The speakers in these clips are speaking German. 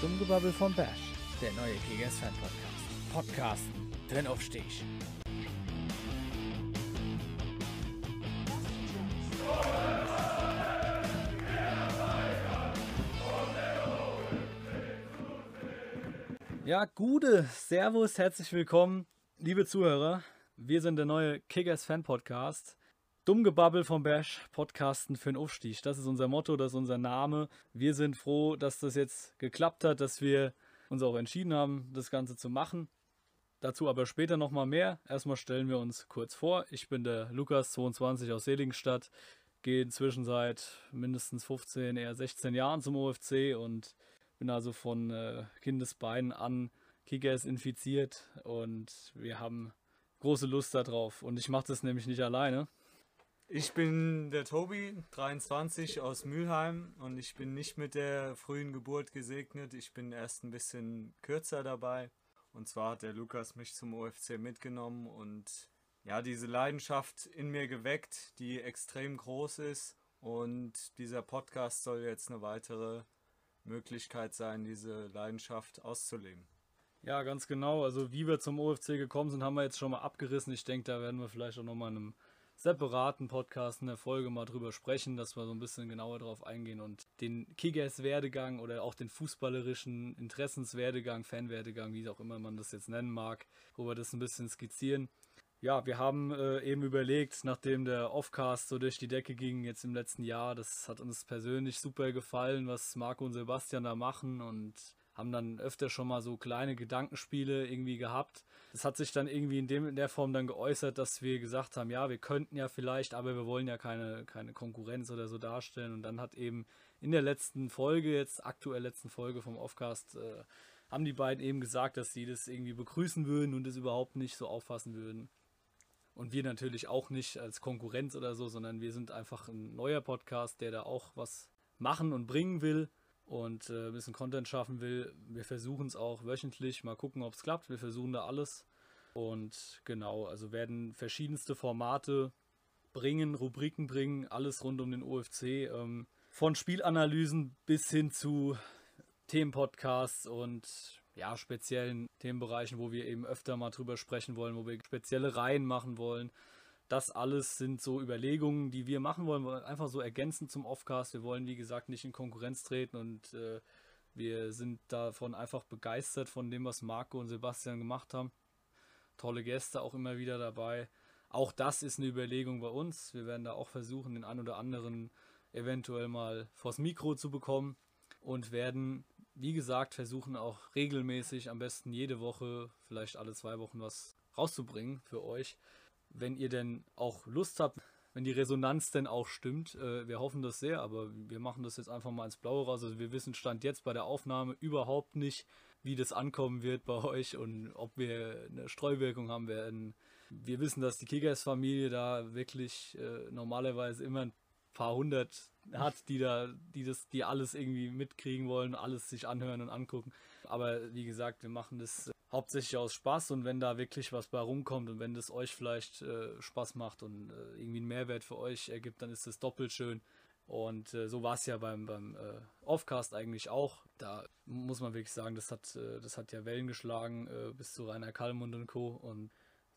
Dummgebabbel vom Bash, der neue Kickers Fan Podcast. Podcasten, drin auf Stich. Ja, Gude, Servus, herzlich willkommen, liebe Zuhörer. Wir sind der neue Kickers Fan Podcast. Dummgebabbel vom Bash, Podcasten für den Aufstieg. Das ist unser Motto, das ist unser Name. Wir sind froh, dass das jetzt geklappt hat, dass wir uns auch entschieden haben, das Ganze zu machen. Dazu aber später nochmal mehr. Erstmal stellen wir uns kurz vor. Ich bin der Lukas, 22 aus Seligenstadt. Gehe inzwischen seit mindestens 15, eher 16 Jahren zum OFC und bin also von äh, Kindesbeinen an Kickers infiziert und wir haben große Lust darauf. Und ich mache das nämlich nicht alleine. Ich bin der Tobi, 23 aus Mülheim und ich bin nicht mit der frühen Geburt gesegnet. Ich bin erst ein bisschen kürzer dabei. Und zwar hat der Lukas mich zum OFC mitgenommen und ja, diese Leidenschaft in mir geweckt, die extrem groß ist. Und dieser Podcast soll jetzt eine weitere Möglichkeit sein, diese Leidenschaft auszuleben. Ja, ganz genau. Also wie wir zum OFC gekommen sind, haben wir jetzt schon mal abgerissen. Ich denke, da werden wir vielleicht auch nochmal in einem separaten Podcast in der Folge mal drüber sprechen, dass wir so ein bisschen genauer drauf eingehen und den Kickers-Werdegang oder auch den fußballerischen Interessenswerdegang, Fanwerdegang, wie auch immer man das jetzt nennen mag, wo wir das ein bisschen skizzieren. Ja, wir haben äh, eben überlegt, nachdem der Offcast so durch die Decke ging jetzt im letzten Jahr, das hat uns persönlich super gefallen, was Marco und Sebastian da machen und haben dann öfter schon mal so kleine Gedankenspiele irgendwie gehabt. Das hat sich dann irgendwie in, dem, in der Form dann geäußert, dass wir gesagt haben, ja, wir könnten ja vielleicht, aber wir wollen ja keine, keine Konkurrenz oder so darstellen. Und dann hat eben in der letzten Folge, jetzt aktuell letzten Folge vom Offcast, äh, haben die beiden eben gesagt, dass sie das irgendwie begrüßen würden und es überhaupt nicht so auffassen würden. Und wir natürlich auch nicht als Konkurrenz oder so, sondern wir sind einfach ein neuer Podcast, der da auch was machen und bringen will und äh, ein bisschen Content schaffen will. Wir versuchen es auch wöchentlich, mal gucken, ob es klappt. Wir versuchen da alles. Und genau, also werden verschiedenste Formate bringen, Rubriken bringen, alles rund um den OFC. Ähm, von Spielanalysen bis hin zu Themenpodcasts und ja, speziellen Themenbereichen, wo wir eben öfter mal drüber sprechen wollen, wo wir spezielle Reihen machen wollen. Das alles sind so Überlegungen, die wir machen wollen, einfach so ergänzend zum Offcast. Wir wollen, wie gesagt, nicht in Konkurrenz treten und äh, wir sind davon einfach begeistert von dem, was Marco und Sebastian gemacht haben. Tolle Gäste auch immer wieder dabei. Auch das ist eine Überlegung bei uns. Wir werden da auch versuchen, den einen oder anderen eventuell mal vors Mikro zu bekommen und werden, wie gesagt, versuchen auch regelmäßig, am besten jede Woche, vielleicht alle zwei Wochen was rauszubringen für euch wenn ihr denn auch Lust habt, wenn die Resonanz denn auch stimmt. Äh, wir hoffen das sehr, aber wir machen das jetzt einfach mal ins Blaue raus. Also wir wissen Stand jetzt bei der Aufnahme überhaupt nicht, wie das ankommen wird bei euch und ob wir eine Streuwirkung haben werden. Wir wissen, dass die Kickers-Familie da wirklich äh, normalerweise immer ein paar hundert hat, die da, die das, die alles irgendwie mitkriegen wollen, alles sich anhören und angucken. Aber wie gesagt, wir machen das hauptsächlich aus Spaß und wenn da wirklich was bei rumkommt und wenn das euch vielleicht äh, Spaß macht und äh, irgendwie einen Mehrwert für euch ergibt, dann ist das doppelt schön. Und äh, so war es ja beim, beim äh, Offcast eigentlich auch. Da muss man wirklich sagen, das hat, äh, das hat ja Wellen geschlagen äh, bis zu Rainer Kallmund und Co. Und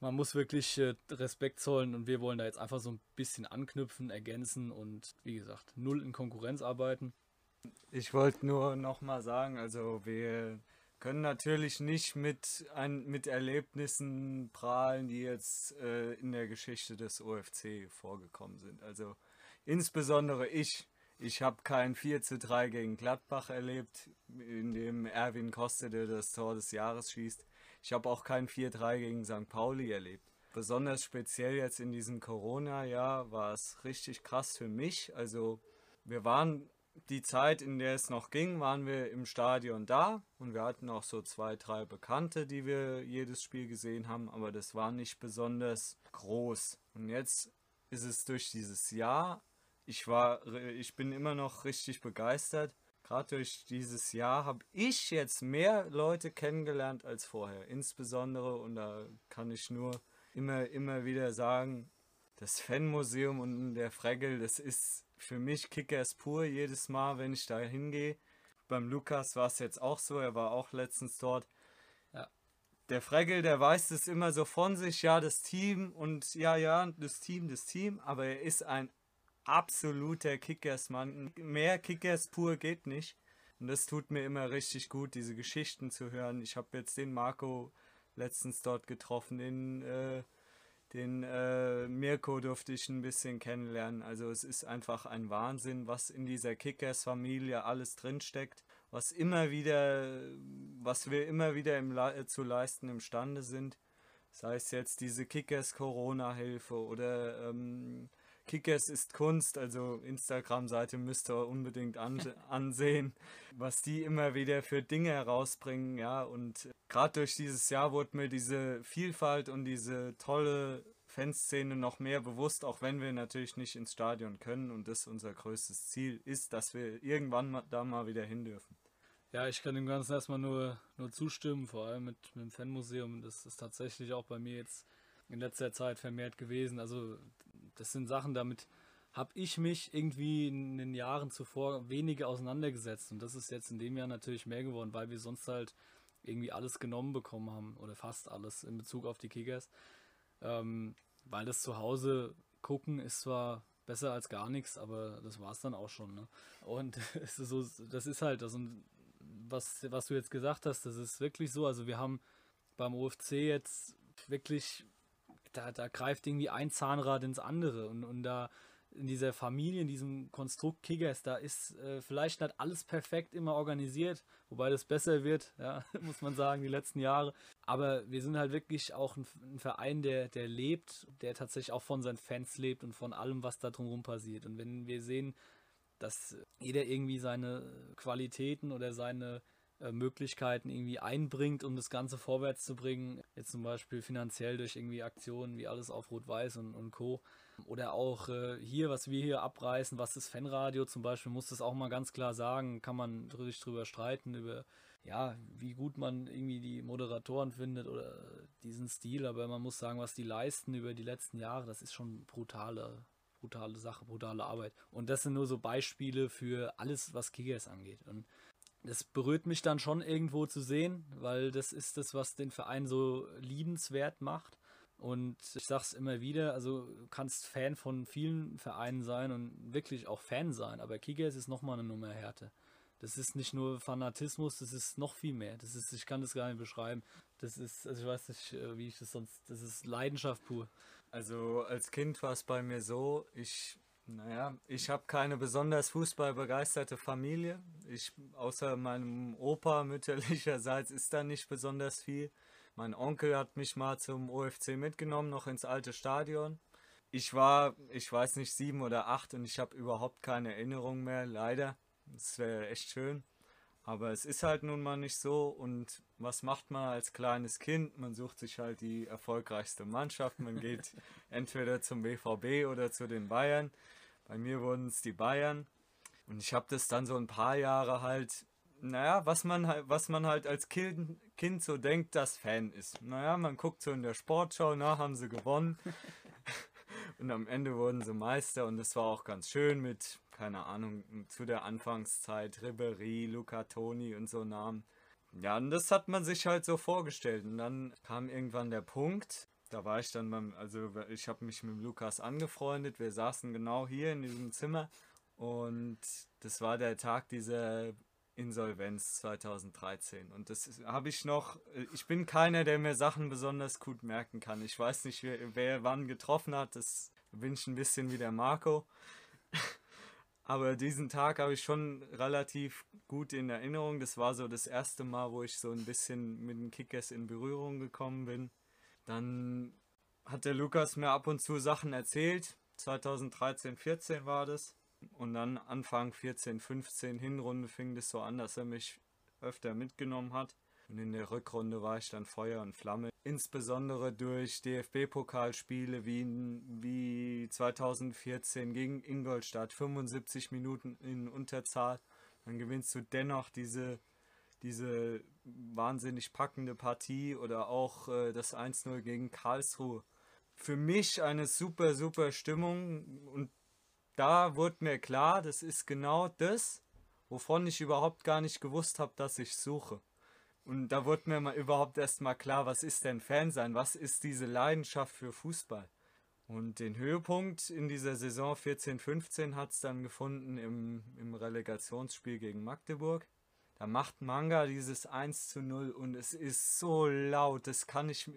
man muss wirklich Respekt zollen und wir wollen da jetzt einfach so ein bisschen anknüpfen, ergänzen und wie gesagt, null in Konkurrenz arbeiten. Ich wollte nur nochmal sagen, also wir können natürlich nicht mit, ein, mit Erlebnissen prahlen, die jetzt äh, in der Geschichte des OFC vorgekommen sind. Also insbesondere ich. Ich habe kein 4 zu 3 gegen Gladbach erlebt, in dem Erwin Kostede das Tor des Jahres schießt. Ich habe auch kein 4-3 gegen St. Pauli erlebt. Besonders speziell jetzt in diesem Corona-Jahr war es richtig krass für mich. Also wir waren die Zeit, in der es noch ging, waren wir im Stadion da und wir hatten auch so zwei, drei Bekannte, die wir jedes Spiel gesehen haben, aber das war nicht besonders groß. Und jetzt ist es durch dieses Jahr, ich war, ich bin immer noch richtig begeistert. Gerade durch dieses Jahr habe ich jetzt mehr Leute kennengelernt als vorher. Insbesondere, und da kann ich nur immer, immer wieder sagen, das Fanmuseum und der Fregel, das ist für mich Kickers pur jedes Mal, wenn ich da hingehe. Beim Lukas war es jetzt auch so, er war auch letztens dort. Ja. Der Fregel, der weiß es immer so von sich, ja, das Team und ja, ja, das Team, das Team, aber er ist ein absoluter Kickers-Mann. Mehr Kickers pur geht nicht. Und das tut mir immer richtig gut, diese Geschichten zu hören. Ich habe jetzt den Marco letztens dort getroffen, den, äh, den äh, Mirko durfte ich ein bisschen kennenlernen. Also es ist einfach ein Wahnsinn, was in dieser Kickers-Familie alles drinsteckt, was immer wieder, was wir immer wieder Le zu leisten imstande sind. Sei es jetzt diese Kickers-Corona-Hilfe oder ähm, Kickers ist Kunst, also Instagram-Seite müsst ihr unbedingt an, ansehen, was die immer wieder für Dinge herausbringen, ja, und gerade durch dieses Jahr wurde mir diese Vielfalt und diese tolle Fanszene noch mehr bewusst, auch wenn wir natürlich nicht ins Stadion können und das unser größtes Ziel ist, dass wir irgendwann mal, da mal wieder hin dürfen. Ja, ich kann dem Ganzen erstmal nur, nur zustimmen, vor allem mit, mit dem Fanmuseum. Das ist tatsächlich auch bei mir jetzt in letzter Zeit vermehrt gewesen. Also das sind Sachen, damit habe ich mich irgendwie in den Jahren zuvor weniger auseinandergesetzt. Und das ist jetzt in dem Jahr natürlich mehr geworden, weil wir sonst halt irgendwie alles genommen bekommen haben oder fast alles in Bezug auf die Kickers. Ähm, weil das zu Hause gucken ist zwar besser als gar nichts, aber das war es dann auch schon. Ne? Und es ist so, das ist halt das. Und was, was du jetzt gesagt hast, das ist wirklich so. Also wir haben beim OFC jetzt wirklich da, da greift irgendwie ein Zahnrad ins andere und, und da in dieser Familie, in diesem Konstrukt Kickers, da ist äh, vielleicht nicht alles perfekt immer organisiert, wobei das besser wird, ja, muss man sagen, die letzten Jahre. Aber wir sind halt wirklich auch ein, ein, Verein, der, der lebt, der tatsächlich auch von seinen Fans lebt und von allem, was da drumherum passiert. Und wenn wir sehen, dass jeder irgendwie seine Qualitäten oder seine äh, Möglichkeiten irgendwie einbringt, um das Ganze vorwärts zu bringen. Jetzt zum Beispiel finanziell durch irgendwie Aktionen wie alles auf Rot-Weiß und, und Co. Oder auch äh, hier, was wir hier abreißen, was ist Fanradio zum Beispiel, muss das auch mal ganz klar sagen, kann man natürlich drüber streiten, über ja, wie gut man irgendwie die Moderatoren findet oder diesen Stil, aber man muss sagen, was die leisten über die letzten Jahre, das ist schon brutale, brutale Sache, brutale Arbeit. Und das sind nur so Beispiele für alles, was Kickers angeht. Und das berührt mich dann schon irgendwo zu sehen, weil das ist das, was den Verein so liebenswert macht. Und ich sag's immer wieder, also du kannst Fan von vielen Vereinen sein und wirklich auch Fan sein, aber Kickers ist nochmal eine Nummer härter. Das ist nicht nur Fanatismus, das ist noch viel mehr. Das ist, ich kann das gar nicht beschreiben. Das ist, also ich weiß nicht, äh, wie ich das sonst, das ist Leidenschaft pur. Also als Kind war es bei mir so, ich naja, ich habe keine besonders fußballbegeisterte Familie. Ich, außer meinem Opa mütterlicherseits ist da nicht besonders viel. Mein Onkel hat mich mal zum OFC mitgenommen, noch ins alte Stadion. Ich war, ich weiß nicht, sieben oder acht und ich habe überhaupt keine Erinnerung mehr, leider. Das wäre echt schön. Aber es ist halt nun mal nicht so. Und was macht man als kleines Kind? Man sucht sich halt die erfolgreichste Mannschaft. Man geht entweder zum BVB oder zu den Bayern. Bei mir wurden es die Bayern. Und ich habe das dann so ein paar Jahre halt, naja, was man halt, was man halt als kind, kind so denkt, dass Fan ist. Naja, man guckt so in der Sportschau, na, haben sie gewonnen. und am Ende wurden sie Meister und das war auch ganz schön mit, keine Ahnung, zu der Anfangszeit, Ribery, Luca Toni und so Namen. Ja, und das hat man sich halt so vorgestellt. Und dann kam irgendwann der Punkt, da war ich dann beim, also ich habe mich mit Lukas angefreundet. Wir saßen genau hier in diesem Zimmer und das war der Tag dieser Insolvenz 2013. Und das habe ich noch, ich bin keiner, der mir Sachen besonders gut merken kann. Ich weiß nicht, wer, wer wann getroffen hat. Das bin ich ein bisschen wie der Marco. Aber diesen Tag habe ich schon relativ gut in Erinnerung. Das war so das erste Mal, wo ich so ein bisschen mit den Kickers in Berührung gekommen bin. Dann hat der Lukas mir ab und zu Sachen erzählt. 2013, 14 war das. Und dann Anfang 14, 15 Hinrunde fing das so an, dass er mich öfter mitgenommen hat. Und in der Rückrunde war ich dann Feuer und Flamme. Insbesondere durch DFB-Pokalspiele wie, wie 2014 gegen Ingolstadt. 75 Minuten in Unterzahl. Dann gewinnst du dennoch diese diese wahnsinnig packende Partie oder auch äh, das 1-0 gegen Karlsruhe. für mich eine super, super Stimmung und da wurde mir klar, das ist genau das, wovon ich überhaupt gar nicht gewusst habe, dass ich suche. Und da wurde mir mal überhaupt erst mal klar, was ist denn Fan sein? Was ist diese Leidenschaft für Fußball? Und den Höhepunkt in dieser Saison 14-15 hat es dann gefunden im, im Relegationsspiel gegen Magdeburg. Da macht Manga dieses 1 zu 0 und es ist so laut, das kann ich,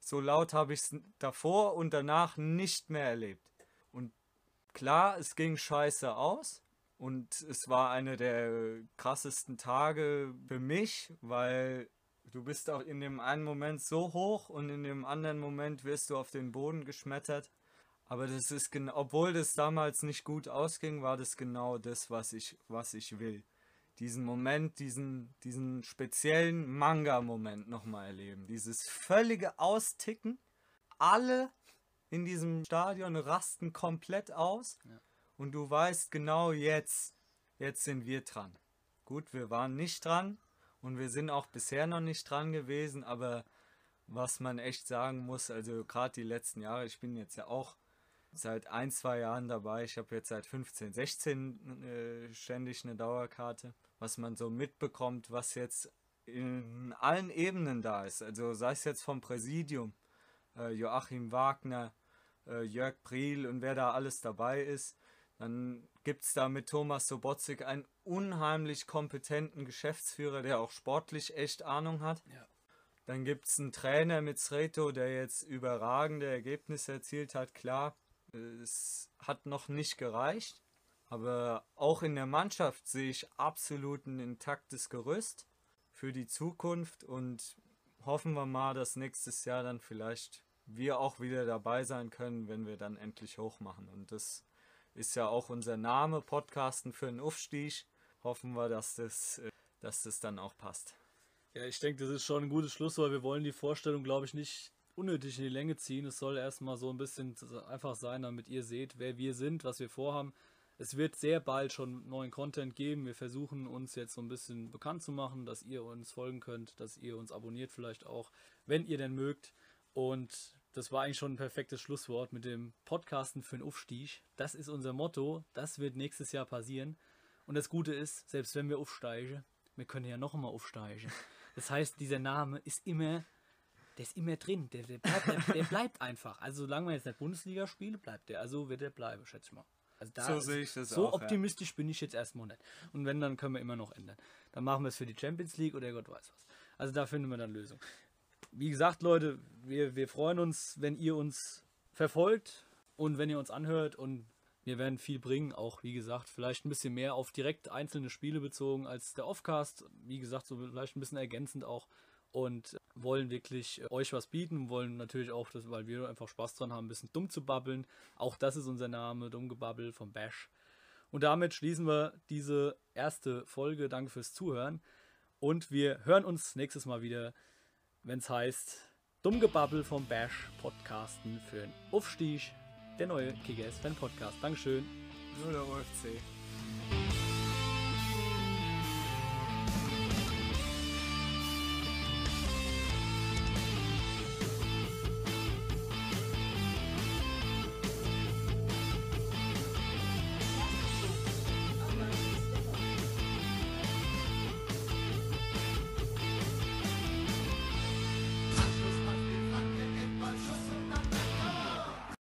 so laut habe ich es davor und danach nicht mehr erlebt. Und klar, es ging scheiße aus und es war einer der krassesten Tage für mich, weil du bist auch in dem einen Moment so hoch und in dem anderen Moment wirst du auf den Boden geschmettert. Aber das ist genau, obwohl das damals nicht gut ausging, war das genau das, was ich, was ich will. Diesen Moment, diesen, diesen speziellen Manga-Moment nochmal erleben. Dieses völlige Austicken. Alle in diesem Stadion rasten komplett aus. Ja. Und du weißt genau jetzt, jetzt sind wir dran. Gut, wir waren nicht dran und wir sind auch bisher noch nicht dran gewesen, aber was man echt sagen muss, also gerade die letzten Jahre, ich bin jetzt ja auch seit ein, zwei Jahren dabei. Ich habe jetzt seit 15, 16 äh, ständig eine Dauerkarte. Was man so mitbekommt, was jetzt in allen Ebenen da ist. Also sei es jetzt vom Präsidium, äh, Joachim Wagner, äh, Jörg Priel und wer da alles dabei ist. Dann gibt es da mit Thomas Sobotzik einen unheimlich kompetenten Geschäftsführer, der auch sportlich echt Ahnung hat. Ja. Dann gibt es einen Trainer mit Sreto, der jetzt überragende Ergebnisse erzielt hat. Klar, es hat noch nicht gereicht, aber auch in der Mannschaft sehe ich absolut ein intaktes Gerüst für die Zukunft und hoffen wir mal, dass nächstes Jahr dann vielleicht wir auch wieder dabei sein können, wenn wir dann endlich hochmachen. Und das ist ja auch unser Name, Podcasten für den Aufstieg. Hoffen wir, dass das, äh, dass das dann auch passt. Ja, ich denke, das ist schon ein gutes Schlusswort. Wir wollen die Vorstellung, glaube ich, nicht unnötig in die Länge ziehen. Es soll erstmal so ein bisschen einfach sein, damit ihr seht, wer wir sind, was wir vorhaben. Es wird sehr bald schon neuen Content geben. Wir versuchen uns jetzt so ein bisschen bekannt zu machen, dass ihr uns folgen könnt, dass ihr uns abonniert vielleicht auch, wenn ihr denn mögt. Und das war eigentlich schon ein perfektes Schlusswort mit dem Podcasten für den Aufstieg. Das ist unser Motto. Das wird nächstes Jahr passieren. Und das Gute ist, selbst wenn wir aufsteigen, wir können ja noch einmal aufsteigen. Das heißt, dieser Name ist immer der ist immer drin. Der, der, bleibt, der, der bleibt einfach. Also solange man jetzt nicht Bundesliga spielt, bleibt der. Also wird er bleiben, schätze ich mal. Also da so sehe ich das so auch. So optimistisch ja. bin ich jetzt erstmal nicht. Und wenn, dann können wir immer noch ändern. Dann machen wir es für die Champions League oder Gott weiß was. Also da finden wir dann Lösung. Wie gesagt, Leute, wir, wir freuen uns, wenn ihr uns verfolgt und wenn ihr uns anhört und wir werden viel bringen, auch wie gesagt, vielleicht ein bisschen mehr auf direkt einzelne Spiele bezogen als der Offcast. Wie gesagt, so vielleicht ein bisschen ergänzend auch und wollen wirklich äh, euch was bieten, wollen natürlich auch, das, weil wir einfach Spaß dran haben, ein bisschen dumm zu babbeln. Auch das ist unser Name, Dummgebabbel vom Bash. Und damit schließen wir diese erste Folge. Danke fürs Zuhören. Und wir hören uns nächstes Mal wieder, wenn es heißt Dummgebabbel vom Bash Podcasten für den Aufstieg, der neue KGS Fan Podcast. Dankeschön. Nur der OFC.